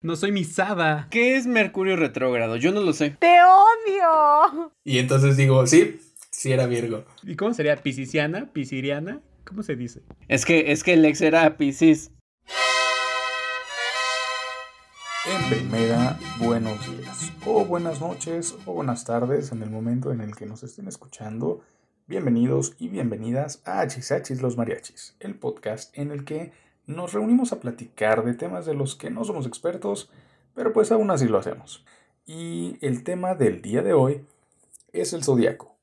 No soy misada. ¿Qué es Mercurio retrógrado? Yo no lo sé. ¡Te odio! Y entonces digo, sí, sí era Virgo. ¿Y cómo sería? ¿Pisiciana? ¿Pisiriana? ¿Cómo se dice? Es que, es que el ex era Piscis. En primera, buenos días, o buenas noches, o buenas tardes en el momento en el que nos estén escuchando. Bienvenidos y bienvenidas a Hachis los Mariachis, el podcast en el que nos reunimos a platicar de temas de los que no somos expertos, pero pues aún así lo hacemos. Y el tema del día de hoy es el zodiaco.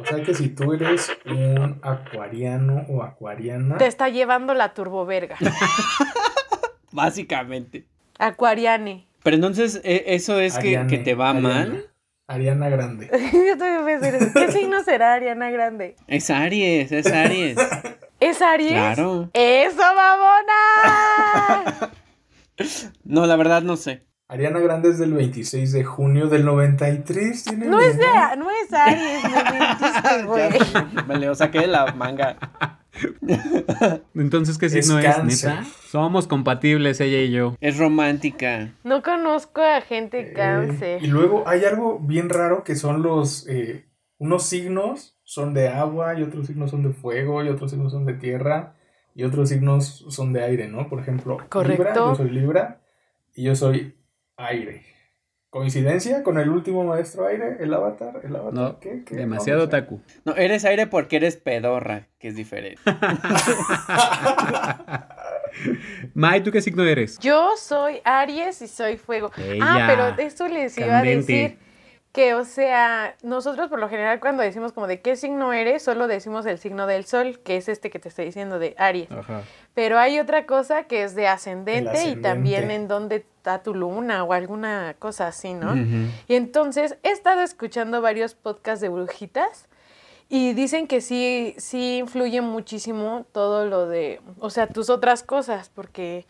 O sea que si tú eres un acuariano o acuariana. Te está llevando la turboverga. Básicamente. Acuariane. Pero entonces, ¿e- ¿eso es que, Ariane, que te va Ariana. mal? Ariana Grande. Yo también pensé en eso. ¿Qué signo será Ariana Grande? Es Aries, es Aries. ¿Es Aries? Claro. ¡Eso, mamona! No, la verdad no sé. Ariana Grande es del 26 de junio del 93. ¿tiene No es, de, no es Aries, no güey. Me lo saqué de la manga. Entonces, ¿qué Es signo es, cáncer. neta? Somos compatibles, ella y yo. Es romántica. No conozco a gente Eh, cáncer. y luego hay algo bien raro que son los. eh, unos signos son de agua y otros signos son de fuego y otros signos son de tierra y otros signos son de aire, ¿no? Por ejemplo, Libra, Correcto. yo soy Libra y yo soy aire. ¿Coincidencia con el último maestro aire, el avatar? ¿El avatar? No, ¿Qué? ¿Qué? demasiado No, no sé. taku. No, eres aire porque eres pedorra, que es diferente. Mai, ¿tú qué signo eres? Yo soy Aries y soy fuego. Ella. Ah, pero esto les iba Candente. a decir que, o sea, nosotros por lo general cuando decimos como de qué signo eres, solo decimos el signo del sol, que es este que te estoy diciendo de Aries. Ajá. Pero hay otra cosa que es de ascendente, y también en dónde está tu luna o alguna cosa así, ¿no? Y entonces he estado escuchando varios podcasts de brujitas y dicen que sí, sí influye muchísimo todo lo de, o sea, tus otras cosas, porque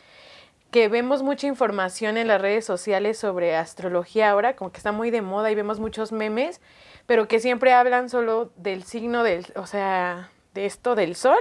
que vemos mucha información en las redes sociales sobre astrología ahora, como que está muy de moda y vemos muchos memes, pero que siempre hablan solo del signo del, o sea, de esto del sol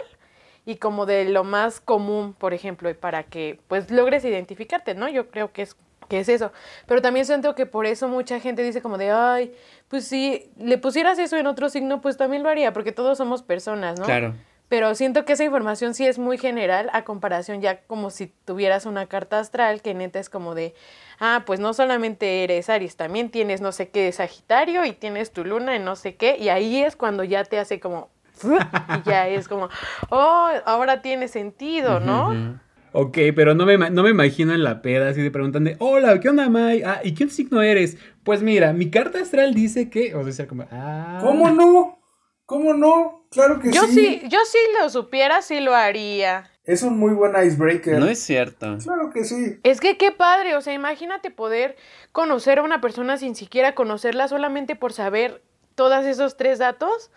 y como de lo más común, por ejemplo, y para que pues logres identificarte, ¿no? Yo creo que es que es eso. Pero también siento que por eso mucha gente dice como de, ay, pues si le pusieras eso en otro signo, pues también lo haría, porque todos somos personas, ¿no? Claro. Pero siento que esa información sí es muy general a comparación ya como si tuvieras una carta astral que neta es como de, ah, pues no solamente eres Aries, también tienes no sé qué de Sagitario y tienes tu luna en no sé qué, y ahí es cuando ya te hace como, y ya es como, oh, ahora tiene sentido, ¿no? Ok, pero no me, no me imagino en la peda así de preguntan de, hola, ¿qué onda, Mai? Ah, ¿y qué signo eres? Pues mira, mi carta astral dice que, o sea, como, ah. ¿Cómo no? ¿Cómo no? Claro que Yo sí. sí, yo sí lo supiera, sí lo haría. Es un muy buen icebreaker. No es cierto. Claro que sí. Es que qué padre, o sea, imagínate poder conocer a una persona sin siquiera conocerla solamente por saber todos esos tres datos.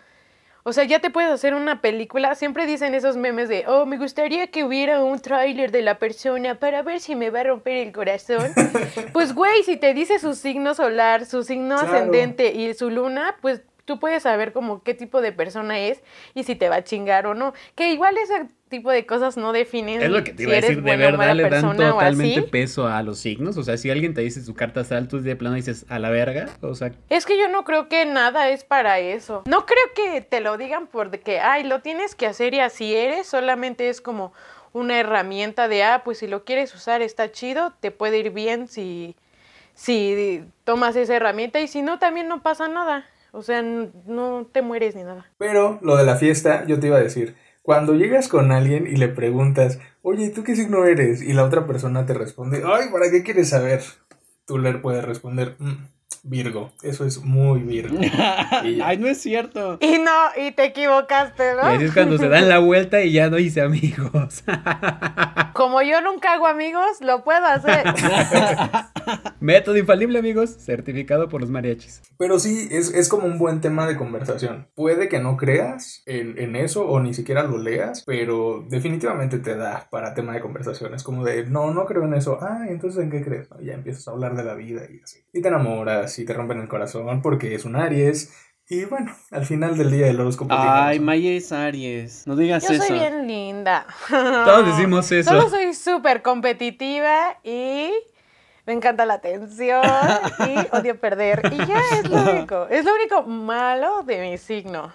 O sea, ya te puedes hacer una película. Siempre dicen esos memes de, oh, me gustaría que hubiera un tráiler de la persona para ver si me va a romper el corazón. pues, güey, si te dice su signo solar, su signo Claro. ascendente y su luna, pues tú puedes saber como qué tipo de persona es y si te va a chingar o no. Que igual ese tipo de cosas no definen Es lo que te si iba a eres decir, de verdad le dan totalmente peso a los signos. O sea, si alguien te dice su carta astral, tú de plano dices, a la verga. O sea, Es que yo no creo que nada es para eso. No creo que te lo digan porque, ay, lo tienes que hacer y así eres. Solamente es como una herramienta de, ah, pues si lo quieres usar está chido, te puede ir bien si, si tomas esa herramienta y si no, también no pasa nada. O sea, no te mueres ni nada. Pero lo de la fiesta, yo te iba a decir, cuando llegas con alguien y le preguntas, oye, ¿tú qué signo eres? Y la otra persona te responde, ay, ¿para qué quieres saber? Tú le puedes responder, "Mm, Virgo, eso es muy Virgo. Y. Ay, no es cierto. Y no, y te equivocaste, y así ¿no? es cuando se dan la vuelta y ya no hice amigos. Como yo nunca hago amigos, lo puedo hacer. Método infalible, amigos. Certificado por los mariachis. Pero sí, es, es como un buen tema de conversación. Puede que no creas en, en eso o ni siquiera lo leas, pero definitivamente te da para tema de conversación. Es como de, no, no creo en eso. Ah, entonces ¿en qué crees? No, ya empiezas a hablar de la vida y así. Y te enamoras y te rompen el corazón porque es un Aries Y bueno, al final del día el horóscopo tiene Ay. Maya es Aries. No digas Yo eso. soy bien linda. Todos decimos eso. Solo soy súper competitiva y me encanta la atención y odio perder. Y ya es lo único. Es lo único malo de mi signo.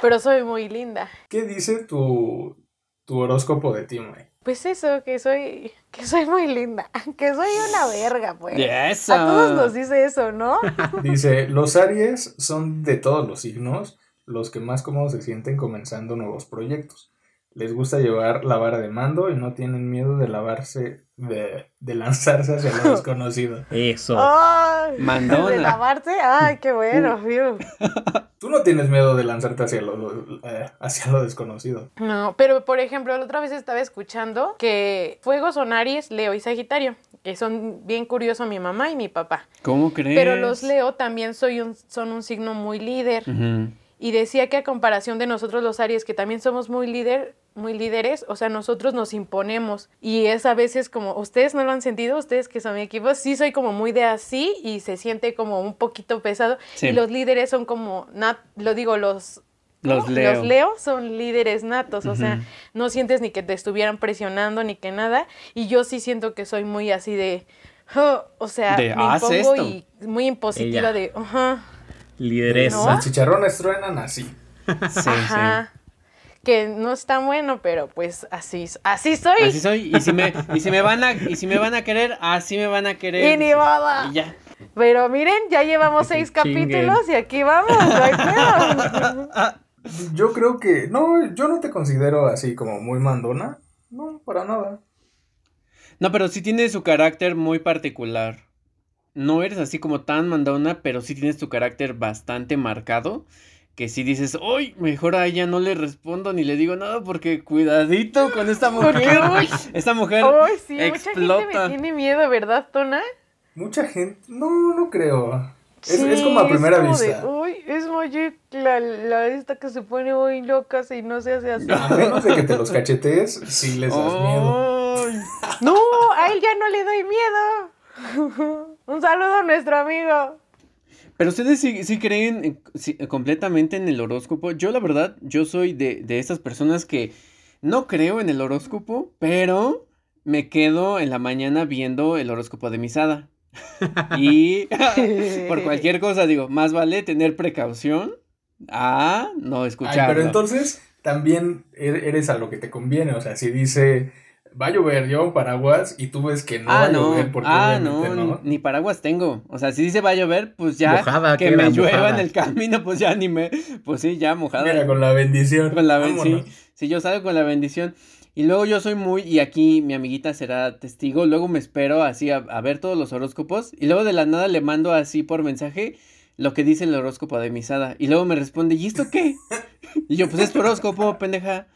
Pero soy muy linda. ¿Qué dice tu, tu horóscopo de ti, May? Pues eso, que soy, que soy muy linda. Que soy una verga, pues. Eso. A todos nos dice eso, ¿no? Dice, los Aries son de todos los signos los que más cómodos se sienten comenzando nuevos proyectos. Les gusta llevar la vara de mando y no tienen miedo de lavarse, de, de lanzarse hacia lo desconocido. Eso. Mandona. De lavarse. Ay, qué bueno, fiu. Tú no tienes miedo de lanzarte hacia lo, eh, hacia lo desconocido. No, pero por ejemplo, la otra vez estaba escuchando que Fuego son Aries, Leo y Sagitario, que son bien curiosos mi mamá y mi papá. ¿Cómo crees? Pero los Leo también soy un, son un signo muy líder. Y decía que a comparación de nosotros los Aries, que también somos muy líder, muy líderes, o sea, nosotros nos imponemos. Y es a veces como, ustedes no lo han sentido, ustedes que son mi equipo, sí soy como muy de así y se siente como un poquito pesado. Sí. Y los líderes son como, nat, lo digo, los Los. Leo. Los Leo son líderes natos, o sea, no sientes ni que te estuvieran presionando ni que nada. Y yo sí siento que soy muy así de, "Oh", o sea, De, me "Haz impongo esto". y muy impositiva Ella. de, ajá, Lideresa. ¿No? Los chicharrones truenan así. Sí, ajá. Que no es tan bueno, pero pues así, así soy. sí. Así soy. Y si me, y si me van a, y si me van a querer, así me van a querer. Y ni. Y ya. Pero miren, ya llevamos seis chinguen. capítulos y aquí vamos, no hay pedo. Yo creo que, no, yo no te considero así como muy mandona. No, para nada. No, pero sí tiene su carácter muy particular. No eres así como tan mandona, pero sí tienes tu carácter bastante marcado. Que si dices, uy, mejor a ella no le respondo ni le digo nada porque cuidadito con esta mujer. Uy. Esta mujer Ay, sí, mucha gente explota. me tiene miedo, ¿verdad, Tona? Mucha gente, no, no creo. Es, Sí, es como a primera como de, vista. Uy, es muy la, la esta que se pone muy loca si no se hace así. A menos de que te los cachetees, sí les das miedo. Ay. No, a él ya no le doy miedo. Un saludo a nuestro amigo. Pero ustedes sí, sí creen eh, sí, eh, completamente en el horóscopo. Yo la verdad, yo soy de, de esas personas que no creo en el horóscopo, pero me quedo en la mañana viendo el horóscopo de Misada. Y por cualquier cosa digo, más vale tener precaución a no Ay, escucharlo. pero entonces también er- eres a lo que te conviene. O sea, si dice va a llover, lleva un paraguas y tú ves que no va ah, a no, llover porque ah, no, obviamente no. ni, paraguas tengo. O sea, si dice va a llover, pues ya Mojada que me llueva mojada. en el camino, pues ya ni me, pues sí, ya mojada. Mira, con la bendición. Con la ben- Vámonos. sí, sí, yo salgo con la bendición. Y luego yo soy muy, y aquí mi amiguita será testigo, luego me espero así a, a ver todos los horóscopos, y luego de la nada le mando así por mensaje lo que dice el horóscopo de Misada, y luego me responde, ¿y esto qué? Y yo, pues es tu horóscopo, pendeja.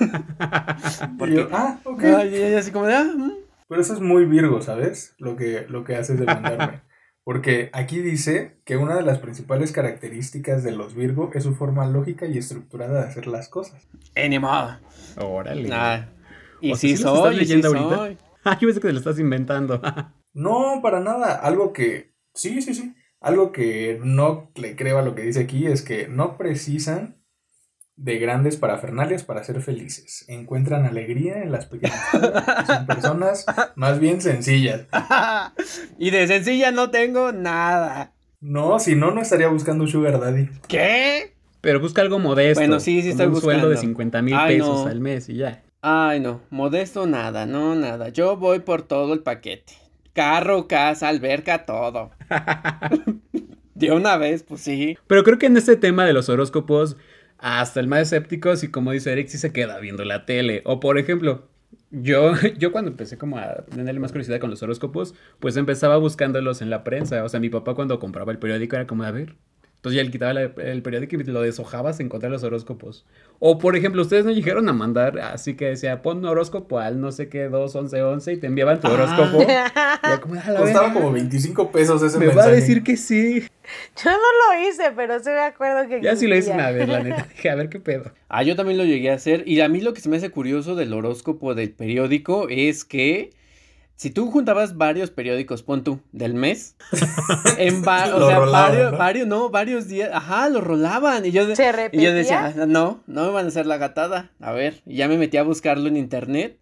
Y yo, ah, ok. Ay, y ella así como de, ah, mm". Pero eso es muy Virgo, ¿sabes? Lo que, lo que haces de mandarme. Porque aquí dice que una de las principales características de los Virgo es su forma lógica y estructurada de hacer las cosas. Eh, ni modo. Órale. Ah, y O sea, sí ¿sí los estás soy, y sí leyendo ahorita? soy. Ah, yo pensé que te lo estás inventando. No, para nada. Algo que. Sí, sí, sí. Algo que no le creo a lo que dice aquí es que no precisan de grandes parafernalias para ser felices. Encuentran alegría en las pequeñas cosas. Son personas más bien sencillas. y de sencilla no tengo nada. No, si no, no estaría buscando un Sugar Daddy. ¿Qué? Pero busca algo modesto. Bueno, sí, sí estoy un sueldo de buscando. 50 mil pesos no. al mes y ya. Ay, no, modesto nada, no, nada. Yo voy por todo el paquete. Carro, casa, alberca, todo. De una vez, pues sí. Pero creo que en este tema de los horóscopos, hasta el más escéptico, si como dice Eric, sí se queda viendo la tele. O por ejemplo, yo, yo cuando empecé como a tenerle más curiosidad con los horóscopos, pues empezaba buscándolos en la prensa. O sea, mi papá cuando compraba el periódico era como, a ver. Entonces ya él quitaba la- el periódico y lo deshojaba sin encontrar los horóscopos. O por ejemplo, ustedes no llegaron a mandar, así que decía, pon un horóscopo al no sé qué, 2, 11, 11 y te enviaban tu Ah. horóscopo. Y era como, Costaba como 25 pesos ese Me va a mensaje. decir que sí. Yo no lo hice, pero sí me acuerdo que Ya sí lo hice una vez, la neta. Dije, a ver qué pedo. Ah, yo también lo llegué a hacer. Y a mí lo que se me hace curioso del horóscopo del periódico es que si tú juntabas varios periódicos, pon tú, del mes, en va- o Lo sea, rolaban, varios, ¿no? varios, no, varios días, ajá, lo rolaban. Y yo, de- ¿Se y yo decía, no, no me van a hacer la gatada. A ver, y ya me metí a buscarlo en internet.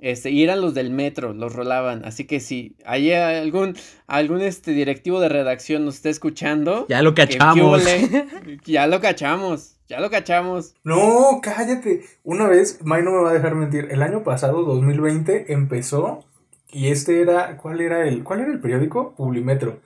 Este, y eran los del metro, los rolaban. Así que si hay algún, algún este directivo de redacción nos está escuchando. Ya lo cachamos. ya lo cachamos, ya lo cachamos. No, cállate. Una vez, May no me va a dejar mentir. El año pasado, 2020, empezó y este era, ¿cuál era el, cuál era el periódico? Publimetro.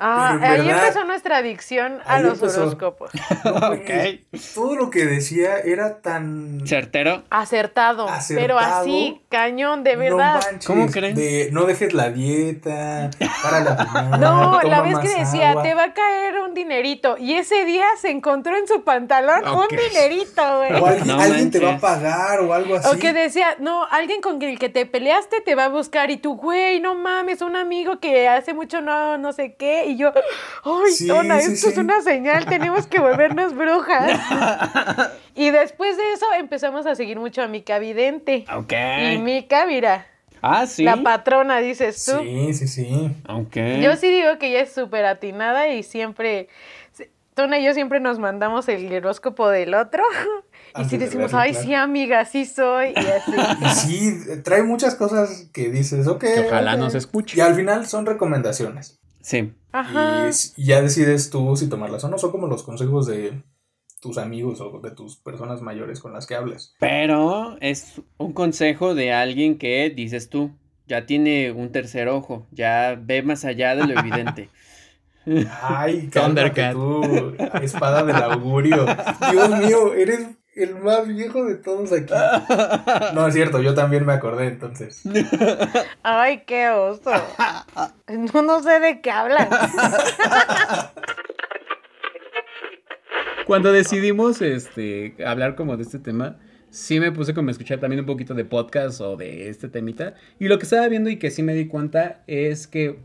Ah, ahí verdad- empezó nuestra adicción a los empezó. horóscopos. Ok. Todo lo que decía era tan Certero. Acertado, pero así, cañón, de No verdad. manches, ¿Cómo creen? De no dejes la dieta, para la fumar, No, toma la vez que decía, agua. te va a caer un dinerito. Y ese día se encontró en su pantalón un dinerito, güey. O alguien, No alguien te va a pagar o algo así. O que decía, no, alguien con el que te peleaste te va a buscar y tú, güey, no mames, un amigo que hace mucho no, no sé qué. Y yo, ay, Sí, Tona, sí, esto es una señal, tenemos que volvernos brujas. y después de eso empezamos a seguir mucho a Mica Vidente. Ok. Y Mica, mira, Ah, sí. la patrona, dices tú. Sí, sí, sí. Ok. Yo sí digo que ella es súper atinada y siempre, Tona y yo siempre nos mandamos el horóscopo del otro. Y Antes sí de decimos, verlo, ay, claro. sí, amiga, sí soy. Y así. Y sí, trae muchas cosas que dices, ok. Que ojalá nos escuche. Y al final son recomendaciones. Sí. Ajá. Y ya decides tú si tomarlas o no. Son como los consejos de tus amigos o de tus personas mayores con las que hablas. Pero es un consejo de alguien que, dices tú, ya tiene un tercer ojo, ya ve más allá de lo evidente. Ay, Thundercat. tú, espada del augurio. Dios mío, eres el más viejo de todos aquí. No es cierto, yo también me acordé entonces. Ay, qué oso. No, no sé de qué hablan. Cuando decidimos este, hablar como de este tema, sí me puse como a escuchar también un poquito de podcast o de este temita. Y lo que estaba viendo y que sí me di cuenta es que,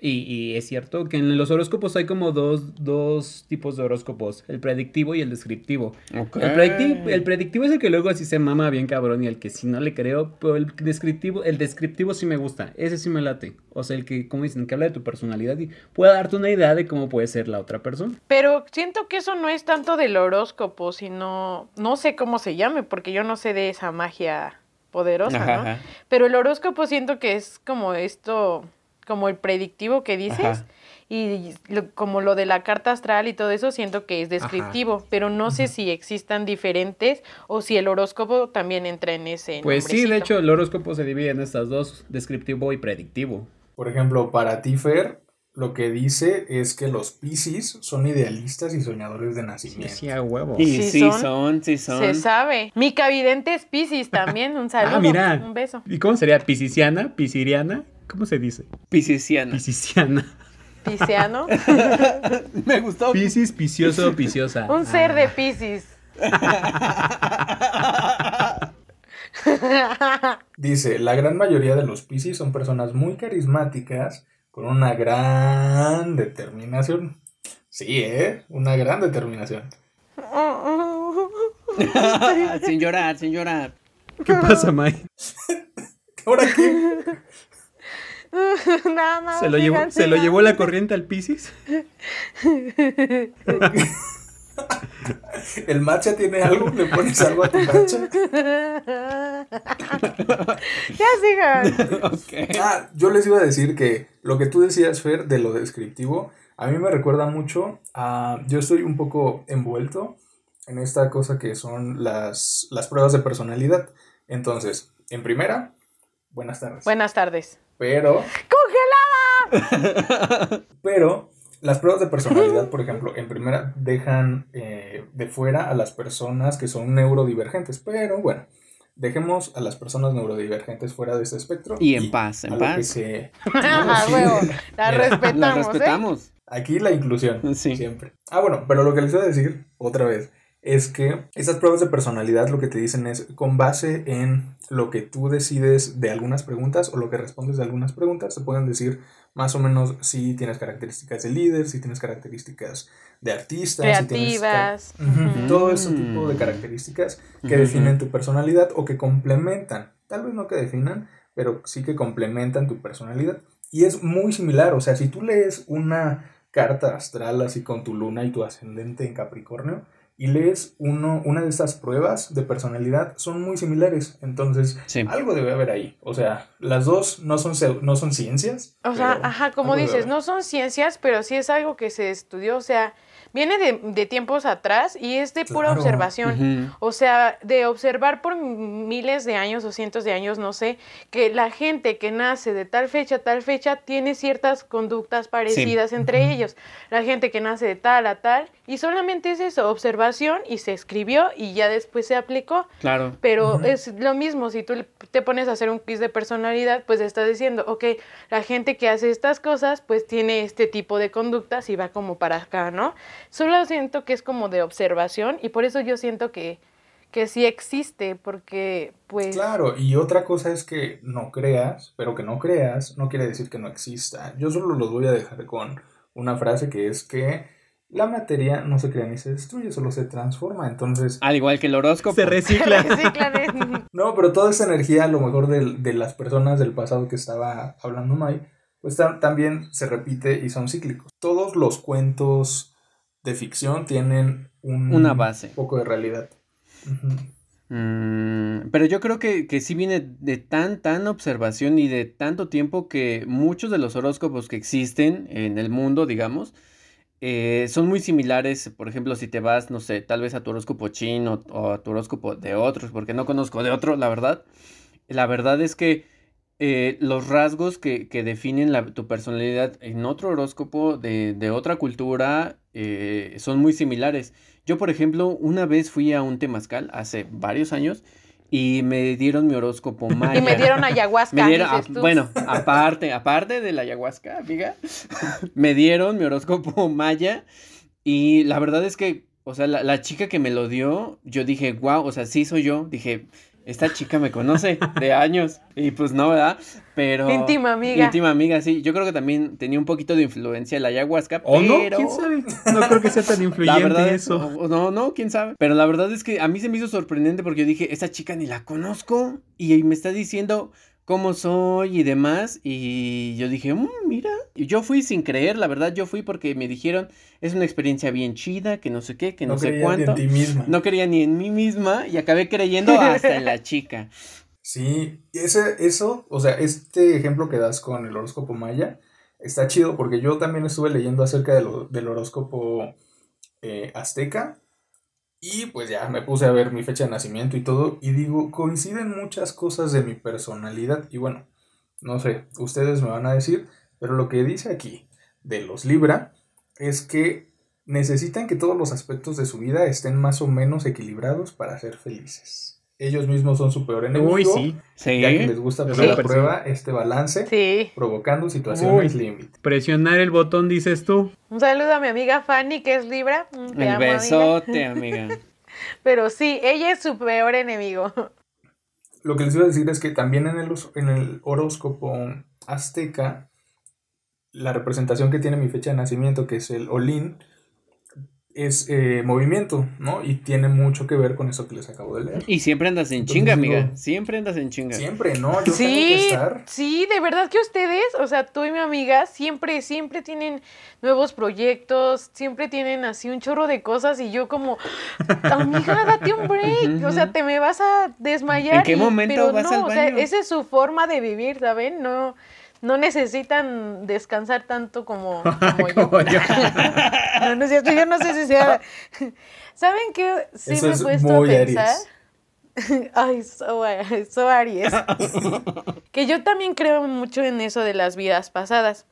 y, y es cierto, que en los horóscopos hay como dos, dos tipos de horóscopos, el predictivo y el descriptivo. El, predictivo, el predictivo es el que luego así se mama bien cabrón y el que sí no le creo, pero el descriptivo, el descriptivo sí me gusta, ese sí me late. O sea, el que, como dicen, que habla de tu personalidad y puede darte una idea de cómo puede ser la otra persona. Pero siento que eso no es tanto del horóscopo, sino, no sé cómo se llame, porque yo no sé de esa magia poderosa, Ajá, ¿no? ajá. Pero el horóscopo siento que es como esto, como el predictivo que dices. Ajá. Y lo- como lo de la carta astral y todo eso, siento que es descriptivo, pero no sé si existan diferentes o si el horóscopo también entra en ese. Pues sí, de hecho el horóscopo se divide en estas dos, descriptivo y predictivo. Por ejemplo, para ti, Fer, lo que dice es que los Piscis son idealistas y soñadores de nacimiento. sí, a huevo. Y Sí sí, son. son, sí son. Se sabe. Mi cavidente es Piscis también. Un saludo. Ah, mira. Un beso. ¿Y cómo sería? ¿Pisiciana? ¿Pisiriana? ¿Cómo se dice? Piscisiana. Pisiciana. Pisciano. Me gustó. Piscis, picioso, piciosa. Un ser de Ah. Piscis. Dice, la gran mayoría de los Piscis son personas muy carismáticas con una gran determinación. Sí, ¿eh? Una gran determinación. sin llorar, sin llorar. ¿Qué pasa, May? ¿Ahora qué? Nada más. ¿Se lo, llevó, ¿Se lo llevó la corriente al Piscis? ¿El matcha tiene algo? ¿Le pones algo a tu matcha? Ya sigan. Ah, yo les iba a decir que lo que tú decías, Fer, de lo descriptivo, a mí me recuerda mucho a... Yo estoy un poco envuelto en esta cosa que son las, las pruebas de personalidad. Entonces, en primera, buenas tardes. Buenas tardes. Pero, ¡Congelada! pero, las pruebas de personalidad, por ejemplo, en primera dejan eh, de fuera a las personas que son neurodivergentes. Pero bueno, dejemos a las personas neurodivergentes fuera de este espectro. Y en paz, en paz. se- Ah, sí. huevo. La Mira, respetamos. La ¿eh? respetamos. Aquí la inclusión, Sí. siempre. Ah, bueno, pero lo que les iba a decir otra vez es que esas pruebas de personalidad lo que te dicen es con base en lo que tú decides de algunas preguntas o lo que respondes de algunas preguntas, te pueden decir más o menos si tienes características de líder, si tienes características de artista, si tienes Creativas. Ujú, Ujú. Todo ese Mm. tipo de características que definen tu personalidad o que complementan, tal vez no que definan, pero sí que complementan tu personalidad. Y es muy similar, o sea, si tú lees una carta astral así con tu luna y tu ascendente en Capricornio, y lees uno, una de esas pruebas de personalidad, son muy similares. Entonces, algo debe haber ahí. O sea, las dos no son, no son ciencias. O sea, ajá, como dices, no son ciencias, pero sí es algo que se estudió. O sea, viene de, de, tiempos atrás y es de pura observación. O sea, de observar por miles de años o cientos de años, no sé, que la gente que nace de tal fecha a tal fecha tiene ciertas conductas parecidas entre ellos. La gente que nace de tal a tal, y solamente es eso, y se escribió y ya después se aplicó. Claro. Pero es lo mismo, si tú te pones a hacer un quiz de personalidad, pues estás diciendo, ok, la gente que hace estas cosas, pues tiene este tipo de conductas y va como para acá, ¿no? Solo siento que es como de observación y por eso yo siento que, que sí existe, porque pues... Claro, y otra cosa es que no creas, pero que no creas no quiere decir que no exista. Yo solo los voy a dejar con una frase que es que la materia no se crea ni se destruye, solo se transforma. Entonces. Al igual que el horóscopo. Se recicla. no, pero toda esa energía, a lo mejor de, de, las personas del pasado que estaba hablando Mai, pues también se repite y son cíclicos. Todos los cuentos de ficción tienen un una base. poco de realidad. Mm, pero yo creo que, que sí viene de tan, tan observación y de tanto tiempo que muchos de los horóscopos que existen en el mundo, digamos, eh, son muy similares. Por ejemplo, si te vas, no sé, tal vez a tu horóscopo chino o a tu horóscopo de otros, porque no conozco de otro, la verdad. La verdad es que eh, los rasgos que, que definen tu personalidad en otro horóscopo de, de otra cultura eh, son muy similares. Yo, por ejemplo, una vez fui a un temazcal hace varios años y me dieron mi horóscopo maya. Y me dieron ayahuasca. bueno, aparte, aparte de la ayahuasca, amiga, me dieron mi horóscopo maya y la verdad es que, o sea, la, la chica que me lo dio, yo dije, wow, o sea, sí soy yo. Dije, esta chica me conoce de años y pues no, ¿verdad? Pero... Íntima amiga. Íntima amiga, sí. Yo creo que también tenía un poquito de influencia la ayahuasca, ¿O no? ¿Quién sabe? No creo que sea tan influyente la verdad, eso. No, no, quién sabe. Pero la verdad es que a mí se me hizo sorprendente porque yo dije, esta chica ni la conozco y me está diciendo cómo soy y demás. Y yo dije, mmm, mira. Y yo fui sin creer, la verdad, yo fui porque me dijeron, es una experiencia bien chida, que no sé qué, que no, no sé cuánto. Ni en ti misma. No quería ni en mí misma y acabé creyendo hasta en la chica. Sí, ese, eso, o sea, este ejemplo que das con el horóscopo maya está chido porque yo también estuve leyendo acerca de lo, del horóscopo eh, azteca y pues ya me puse a ver mi fecha de nacimiento y todo. Y digo, coinciden muchas cosas de mi personalidad. Y bueno, no sé, ustedes me van a decir. Pero lo que dice aquí de los Libra es que necesitan que todos los aspectos de su vida estén más o menos equilibrados para ser felices. Ellos mismos son su peor enemigo. Uy, sí. Sí. Ya que les gusta poner Sí. a prueba este balance, Sí. provocando situaciones límite. Presionar el botón, dices tú. Un saludo a mi amiga Fanny, que es Libra. Mm, te El amo, amiga. besote, amiga. Pero sí, ella es su peor enemigo. Lo que les iba a decir es que también en el, en el horóscopo azteca, la representación que tiene mi fecha de nacimiento, que es el Olin, es eh, movimiento, ¿no? Y tiene mucho que ver con eso que les acabo de leer. Y siempre andas en Entonces chinga, digo, amiga. Siempre andas en chinga. Siempre, ¿no? Yo tengo que Sí, estar. sí, de verdad que ustedes, o sea, tú y mi amiga, siempre, siempre tienen nuevos proyectos, siempre tienen así un chorro de cosas y yo como, amiga, date un break, o sea, te me vas a desmayar. ¿En qué y- momento pero vas no, al o sea, baño? esa es su forma de vivir, ¿saben? No, no necesitan descansar tanto como, como yo. Como yo. No, no es cierto, yo no sé si sea... ¿Saben qué? Sí Eso me he es puesto a pensar. Aries. Ay, so, so Aries. que yo también creo mucho en eso de las vidas pasadas.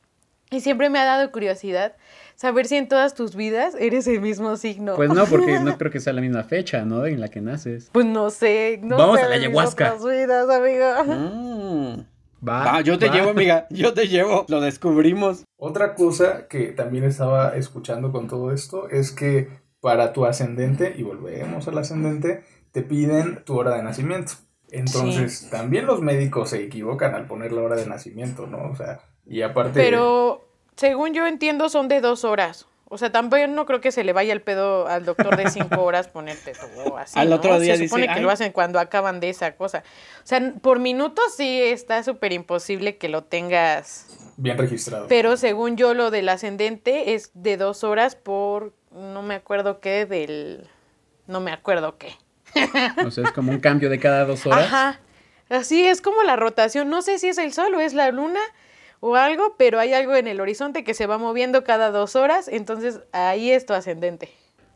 Y siempre me ha dado curiosidad saber si en todas tus vidas eres el mismo signo. Pues no, porque no creo que sea la misma fecha, ¿no? En la que naces. Pues no sé. No Vamos sé a la ayahuasca. vidas, amigo. Mm. Va. Va, yo te va. llevo, amiga. Yo te llevo. Lo descubrimos. Otra cosa que también estaba escuchando con todo esto es que para tu ascendente, y volvemos al ascendente, te piden tu hora de nacimiento. Entonces, también los médicos se equivocan al poner la hora de nacimiento, ¿no? O sea, y aparte... Pero según yo entiendo son de dos horas. O sea, también no creo que se le vaya el pedo al doctor de cinco horas ponerte todo así. Al ¿no? otro día Se supone dice, que "Ay". lo hacen cuando acaban de esa cosa. O sea, por minutos sí está súper imposible que lo tengas. Bien registrado. Pero según yo, lo del ascendente es de dos horas por no me acuerdo qué del. No me acuerdo qué. O sea, es como un cambio de cada dos horas. Ajá. Así es como la rotación. No sé si es el sol o es la luna o algo, pero hay algo en el horizonte que se va moviendo cada dos horas. Entonces ahí es tu ascendente.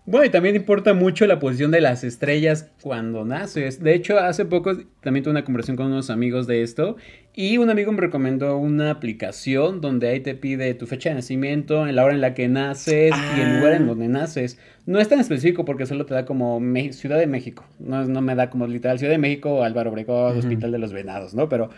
Bueno, y también importa mucho la posición de las estrellas cuando naces. De hecho, hace poco también tuve una conversación con unos amigos de esto y un amigo me recomendó una aplicación donde ahí te pide tu fecha de nacimiento, en la hora en la que naces y el lugar en Ah. donde naces. No es tan específico porque solo te da como Me- Ciudad de México. No, me da como literal Ciudad de México, Álvaro Obregón. Hospital de los Venados, ¿no? Pero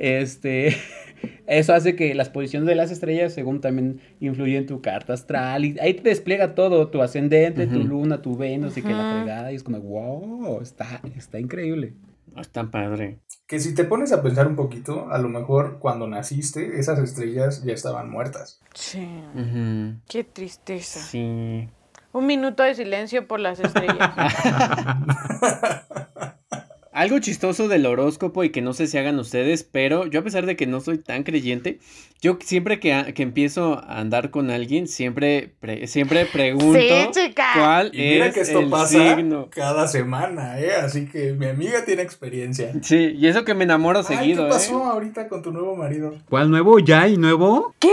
este eso hace que las posiciones de las estrellas según también influyen en tu carta astral y ahí te despliega todo, tu ascendente, tu luna, tu Venus y que la fregada y es como wow, está está increíble. Ah, Está padre. Que si te pones a pensar un poquito, a lo mejor cuando naciste, esas estrellas ya estaban muertas. Sí. Qué tristeza. Sí. Un minuto de silencio por las estrellas. Algo chistoso del horóscopo y que no sé si hagan ustedes, pero yo a pesar de que no soy tan creyente, yo siempre que, a- que empiezo a andar con alguien, siempre, pre- siempre pregunto Sí, chica. cuál Y mira es que esto el pasa signo. cada semana, ¿eh? Así que mi amiga tiene experiencia. Sí, y eso que me enamoro Ay, seguido, ¿Qué pasó ¿eh? ahorita con tu nuevo marido? ¿Cuál nuevo? ¿Ya hay nuevo? ¿Qué?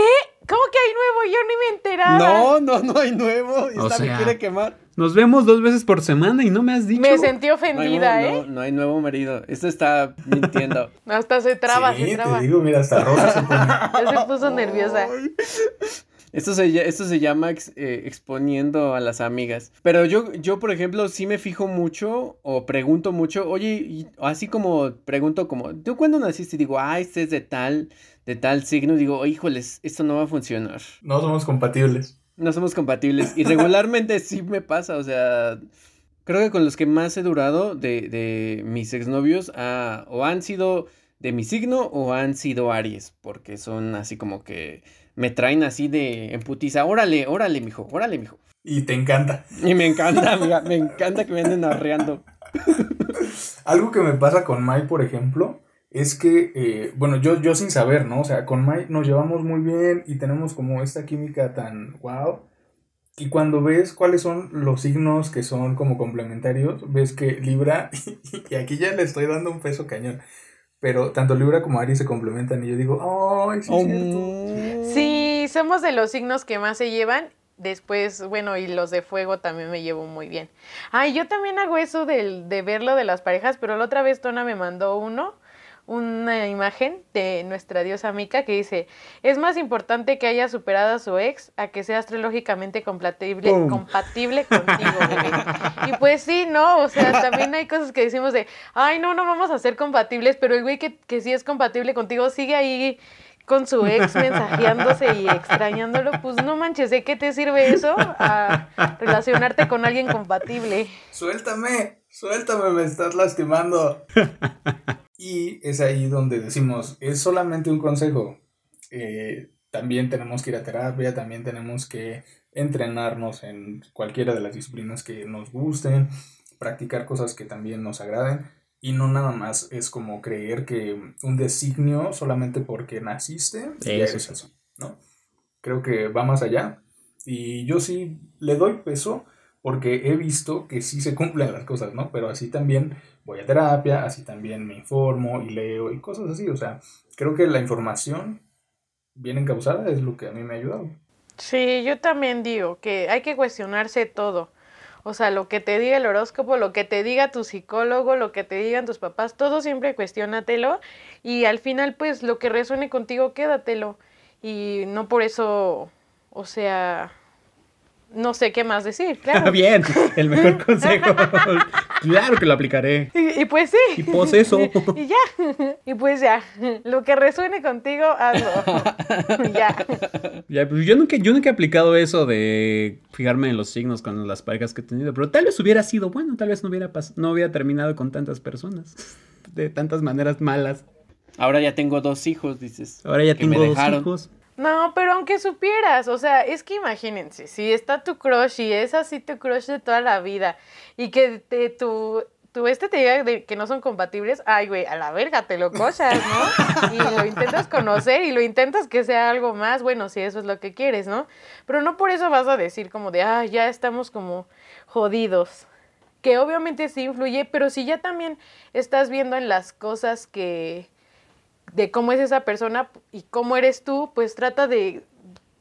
¿Cómo que hay nuevo? Yo ni me enteraba. No, no, no hay nuevo. O Esta me sea, quiere quemar. Nos vemos dos veces por semana y no me has dicho. Me sentí No ofendida, nuevo- ¿eh? no, no hay nuevo marido. Esto está mintiendo. Hasta se traba, sí, se traba. te digo, mira, hasta Rosa se pone. Ya se puso nerviosa. Esto se, esto se llama ex- eh, exponiendo a las amigas. Pero yo, yo, por ejemplo, sí me fijo mucho o pregunto mucho, oye, y así como pregunto como, ¿tú cuándo naciste? Y digo, ah, este es de tal, de tal signo. Y digo, híjoles, esto no va a funcionar. No somos compatibles. No somos compatibles. Y regularmente sí me pasa, o sea, creo que con los que más he durado de, de mis exnovios ah, o han sido de mi signo o han sido Aries, porque son así como que me traen así de emputiza, órale, órale, mijo, órale, mijo. Y te encanta. Y me encanta, amiga, me encanta que me anden arreando. Algo que me pasa con Mai, por ejemplo, es que, eh, bueno, yo, yo sin saber, ¿no? O sea, con Mai nos llevamos muy bien y tenemos como esta química tan wow. Y cuando ves cuáles son los signos que son como complementarios, ves que Libra, y aquí ya le estoy dando un peso cañón, pero tanto Libra como Aries se complementan y yo digo, ¡ay, sí es cierto! Oh. Sí, somos de los signos que más se llevan. Después, bueno, y los de fuego también me llevo muy bien. Ay, yo también hago eso del, de ver lo de las parejas, pero la otra vez Tona me mandó uno, una imagen de nuestra diosa Mica que dice, es más importante que haya superado a su ex a que sea astrológicamente compatible, compatible contigo, bebé. Y pues sí, no, o sea, también hay cosas que decimos de, ay, no, no vamos a ser compatibles, pero el güey que, que sí es compatible contigo sigue ahí con su ex mensajeándose y extrañándolo, pues no manches, ¿de qué te sirve eso? A relacionarte con alguien compatible. Suéltame, suéltame, me estás lastimando. y es ahí donde decimos, es solamente un consejo. Eh, también tenemos que ir a terapia, también tenemos que entrenarnos en cualquiera de las disciplinas que nos gusten, practicar cosas que también nos agraden. Y no nada más es como creer que un designio solamente porque naciste, Eso eres sí. así, ¿no? Creo que va más allá. Y yo sí le doy peso porque he visto que sí se cumplen las cosas, ¿no? Pero así también voy a terapia, así también me informo y leo y cosas así. O sea, creo que la información bien encausada es lo que a mí me ha ayudado. Sí, yo también digo que hay que cuestionarse todo. O sea, lo que te diga el horóscopo, lo que te diga tu psicólogo, lo que te digan tus papás, todo siempre cuestiónatelo y al final pues lo que resuene contigo, quédatelo. Y no por eso, o sea, no sé qué más decir, claro. Bien, el mejor consejo. claro que lo aplicaré. Y, y pues sí. Y pues eso. Y ya. Y pues ya. Lo que resuene contigo, hazlo. ya. Ya, pues yo nunca, yo nunca he aplicado eso de fijarme en los signos con las parejas que he tenido, pero tal vez hubiera sido bueno, tal vez no hubiera pas- no hubiera terminado con tantas personas, de tantas maneras malas. Ahora ya tengo dos hijos, dices. Ahora ya que me tengo dos hijos. No, pero aunque supieras, o sea, es que imagínense, si está tu crush y es así tu crush de toda la vida y que te, tu, tu este te diga de que no son compatibles, ay, güey, a la verga te lo cochas, ¿no? Y lo intentas conocer y lo intentas que sea algo más, bueno, si eso es lo que quieres, ¿no? Pero no por eso vas a decir como de, ah, ya estamos como jodidos. Que obviamente sí influye, pero si ya también estás viendo en las cosas que de cómo es esa persona y cómo eres tú, pues trata de,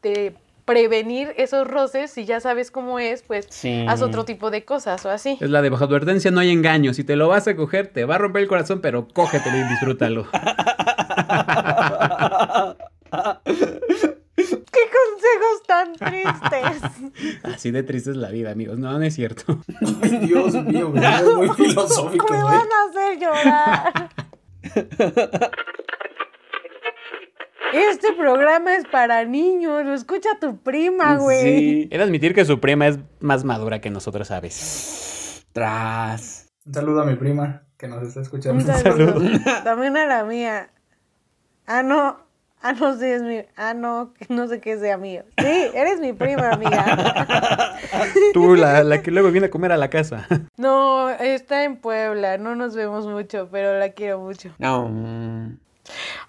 de prevenir esos roces, si ya sabes cómo es, pues Sí. haz otro tipo de cosas o así. Es la de bajo advertencia, no hay engaño. Si te lo vas a coger, te va a romper el corazón, pero cógetelo y disfrútalo. ¡Qué consejos tan tristes! Así de triste es la vida, amigos. No, no es cierto. Ay, Dios mío, me muy filosófico, Me van a hacer llorar. Este programa es para niños, lo escucha tu prima, güey. Sí. He de admitir que su prima es más madura que nosotros, ¿sabes? Tras. Un saludo a mi prima que nos está escuchando. Un saludo. También a la mía. Ah, no. Ah, no, sí, es mi. Ah, no, no sé qué sea mío. Sí, eres mi prima, amiga. Tú, la, la que luego viene a comer a la casa. No, está en Puebla. No nos vemos mucho, pero la quiero mucho. No.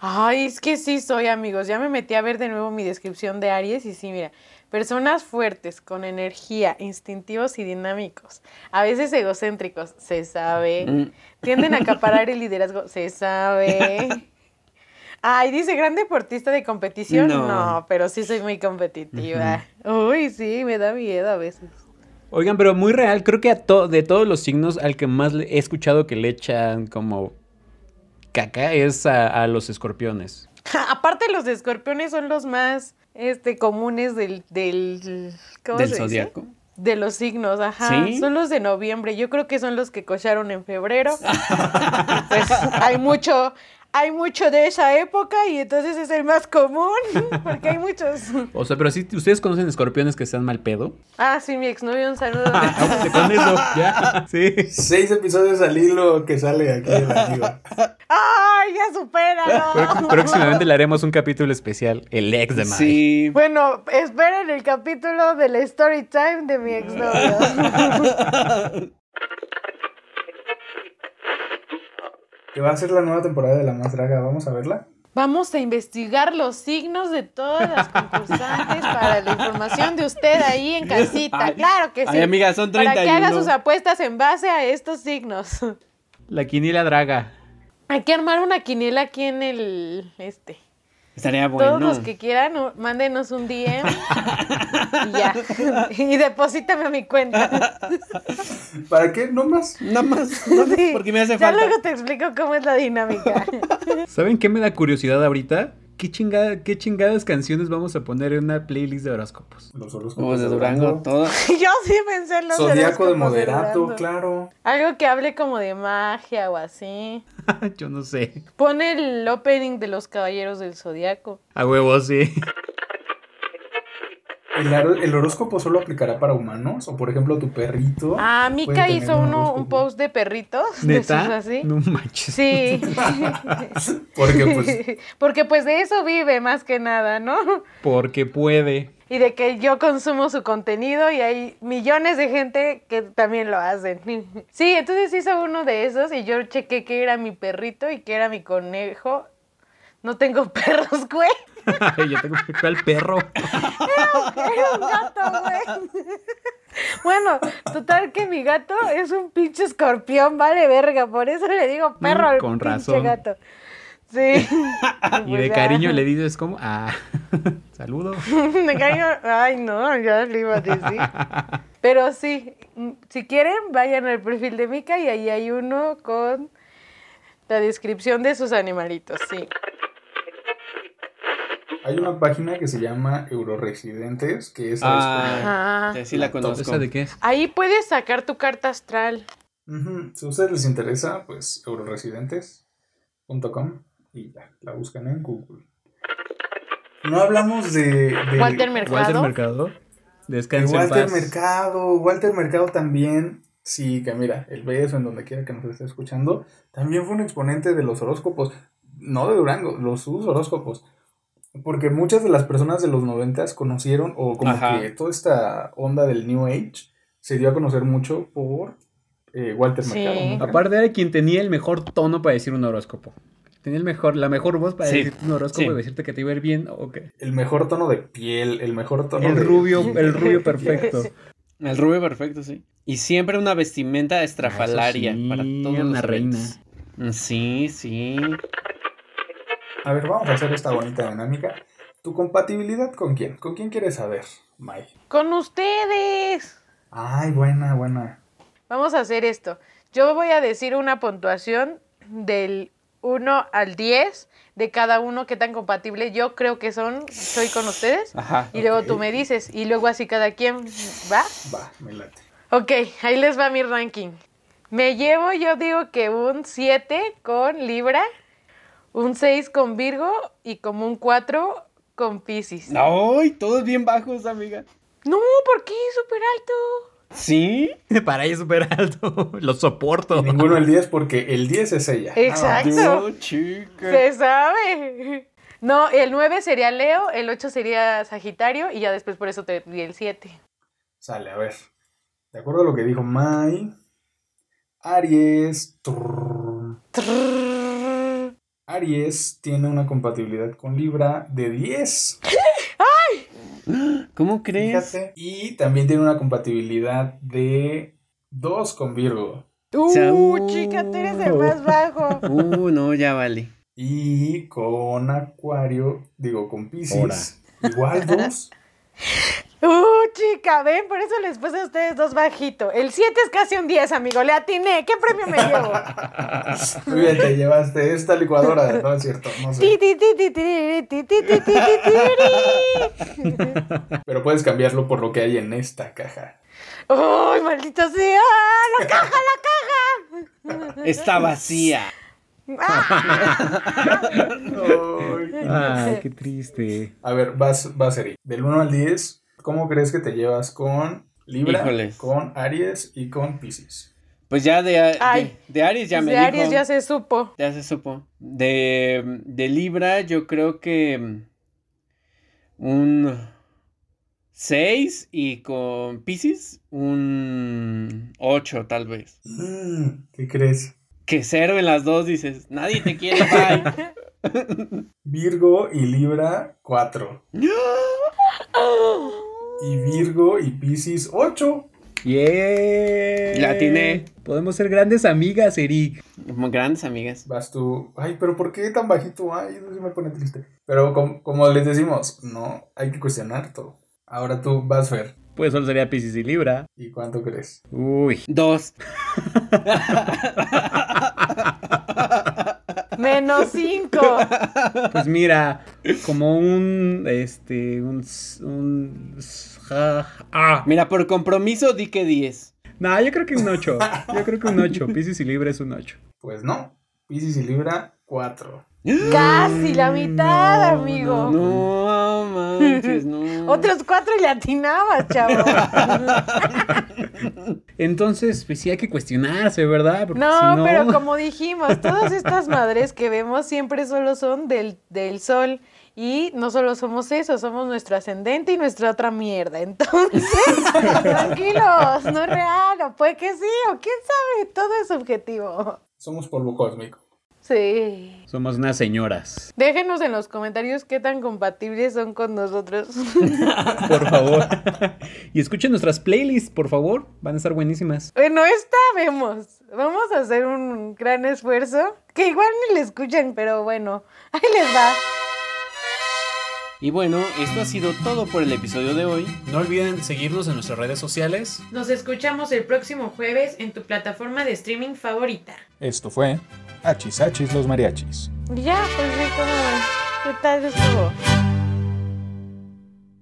Ay, es que sí soy, amigos. Ya me metí a ver de nuevo mi descripción de Aries y sí, mira. Personas fuertes, con energía, instintivos y dinámicos. A veces egocéntricos, se sabe. Mm. Tienden a acaparar el liderazgo, se sabe. Ay, dice, gran deportista de competición. No. No, pero sí soy muy competitiva. Uy, sí, me da miedo a veces. Oigan, pero muy real, creo que a to- de todos los signos al que más he escuchado que le echan como caca es a, a los escorpiones. Aparte, los escorpiones son los más este, comunes del, del, ¿cómo Del se dice? zodiaco. De los signos, ajá. ¿Sí? Son los de noviembre. Yo creo que son los que cocharon en febrero. pues hay mucho, hay mucho de esa época y entonces es el más común, porque hay muchos. O sea, pero si ustedes conocen escorpiones que están mal pedo. Ah, sí, mi exnovio, un saludo. Ábrete con eso, ya. Sí. Seis episodios al hilo que sale aquí el amigo. ¡Ay, ya supéralo! Pró- Próximamente le haremos un capítulo especial, el ex de Mike. Sí. Bueno, esperen el capítulo de la story time de mi exnovio. Que va a ser la nueva temporada de La Más Draga. Vamos a verla. Vamos a investigar los signos de todas las concursantes para la información de usted ahí en casita. Ay, claro que sí. ay, amiga, son Para que 31. haga sus apuestas en base a estos signos. La quiniela draga. Hay que armar una quiniela aquí en el este. Estaría bueno. Todos los que quieran, mándenos un DM y ya. Y deposítame a mi cuenta. ¿Para qué? No más. Nada más. Sí, Porque me hace ya falta. luego te explico cómo es la dinámica. ¿Saben qué me da curiosidad ahorita? ¿Qué, chingada, ¿Qué chingadas canciones vamos a poner en una playlist de horóscopos? Los horóscopos de Durango, todo. Yo sí pensé en los Zodíaco de moderato, Durango. claro. Algo que hable como de magia o así. Yo no sé. Pone el opening de los Caballeros del Zodiaco. A huevo, sí. ¿El, horóscopo solo aplicará para humanos? O por ejemplo, tu perrito. Ah, Mika hizo un uno, un post de perritos. de esos ¿Neta? así. No manches. Sí. Porque pues Porque pues de eso vive más que nada, ¿no? Porque puede. Y de que yo consumo su contenido y hay millones de gente que también lo hacen. Sí, entonces hizo uno de esos y yo chequé que era mi perrito y que era mi conejo. No tengo perros, güey. Yo tengo que al perro. Era un gato, güey. Bueno, total que mi gato es un pinche escorpión, vale verga. Por eso le digo perro Mm, al con pinche razón. gato. Sí. Y de cariño le dices como, ah, saludo. De cariño, ay no, ya le iba a decir. Pero sí, mm, si quieren, vayan al perfil de Mika y ahí hay uno con la descripción de sus animalitos, sí. Hay una página que se llama Euroresidentes, que esa Ah, sí, la conozco. ¿Esa de qué es? Ahí puedes sacar tu carta astral. es como... Ujú, Si a ustedes les interesa, pues euroresidentes.com y ya, la buscan en Google. No hablamos de... de Walter Mercado. Walter Mercado. de Descansa en Walter paz. Mercado. Walter Mercado también. Sí, que mira, el beso en donde quiera que nos esté escuchando. También fue un exponente de los horóscopos. No de Durango, los sus horóscopos. Porque muchas de las personas de los noventas conocieron, o como Ajá. que toda esta onda del New Age se dio a conocer mucho por eh, Walter Sí. Mercado. ¿no? Aparte era quien tenía el mejor tono para decir un horóscopo. Tenía el mejor, la mejor voz para Sí, decir un horóscopo sí. y decirte que te iba a ir bien o que... El mejor tono de piel, el mejor tono El de... rubio, el rubio perfecto. El rubio perfecto, sí. Y siempre una vestimenta estrafalaria Ah, sí, para todos una los reina. eventos. Mm, Sí, sí. A ver, vamos a hacer esta bonita dinámica. ¿Tu compatibilidad con quién? ¿Con quién quieres saber, May? Con ustedes. Ay, buena, buena. Vamos a hacer esto. Yo voy a decir una puntuación del 1 al 10 de cada uno que tan compatible yo creo que son, soy con ustedes. Ajá. Y luego tú me dices, y luego así cada quien va. Va, me late. Ok, ahí les va mi ranking. Me llevo, yo digo que un 7 con Libra, un 6 con Virgo y como un 4 con Pisces. No, ¡Ay! Todos bien bajos, amiga. ¿por qué? Súper alto. ¿Sí? Para ella es súper alto. Lo soporto. Y ninguno el 10 porque el 10 es ella. Exacto. No, chica. Se sabe. No, el 9 sería Leo, el 8 sería Sagitario y ya después por eso te di el 7. Sale, a ver. De acuerdo a lo que dijo May, Aries. trrr, Aries tiene una compatibilidad con Libra de 10. ¿Cómo crees? Fíjate. Y también tiene una compatibilidad de 2 con Virgo. Uh, uh. chica, tú eres el más bajo. Uh, no, ya vale. Y con Acuario, digo, con Pisces. Igual 2. Uh, chica, ven, por eso les puse a ustedes dos bajito. El 7 es casi un 10, amigo, le atiné. ¿Qué premio me llevo? Muy bien, te llevaste esta licuadora, ¿no es cierto? No sé. Pero puedes cambiarlo por lo que hay en esta caja. ¡Ay, maldito sea! ¡La caja, la caja! Está vacía. Ay, qué triste. A ver, vas, vas Eric. Del 1 al 10, ¿cómo crees que te llevas con Libra, con Aries y con Pisces? Pues ya de, de, Ay. de Aries ya me de dijo. Aries ya se supo. Ya se supo. De, de Libra, yo creo que mm, un 6 y con Pisces un 8 tal vez. Mm, ¿Qué crees? Que cero en las dos dices, nadie te quiere, bye. Virgo y Libra, 4. Y Virgo y Pisces, 8. Yeah. La atiné. Podemos ser grandes amigas, Eri. Como grandes amigas. Vas tú. Ay, pero ¿por qué tan bajito? Ay, eso sí me pone triste. Pero com- como les decimos, no, hay que cuestionar todo. Ahora tú vas, Fer. Pues solo sería Pisces y Libra. ¿Y cuánto crees? Uy. Dos. Menos 5. Pues mira, como un. Este. Un. un ah. Mira, por compromiso di que 10. No, yo creo que un 8. Yo creo que un 8. Pisces y Libra es un 8. Pues no. Pisces y Libra, 4. Casi la mitad, amigo. No manches, no. Otros cuatro y le atinabas, chavo. Entonces, pues sí hay que cuestionarse, ¿verdad? Porque No, si no... pero como dijimos, todas estas madres que vemos siempre solo son del, del sol. Y no solo somos eso, somos nuestro ascendente y nuestra otra mierda. Entonces, tranquilos, no es real, o puede que sí, o quién sabe, todo es subjetivo. Somos polvo cósmico. Sí. Somos unas señoras. Déjenos en los comentarios qué tan compatibles son con nosotros. Por favor. y escuchen nuestras playlists, por favor. Van a estar buenísimas. Bueno, esta vemos. Vamos a hacer un gran esfuerzo. Que igual ni le escuchan, pero bueno, ahí les va. Y bueno, esto ha sido todo por el episodio de hoy. No olviden seguirnos en nuestras redes sociales. Nos escuchamos el próximo jueves en tu plataforma de streaming favorita. Esto fue Hachis Hachis los Mariachis. Ya, pues ¿cómo? ¿Qué tal estuvo?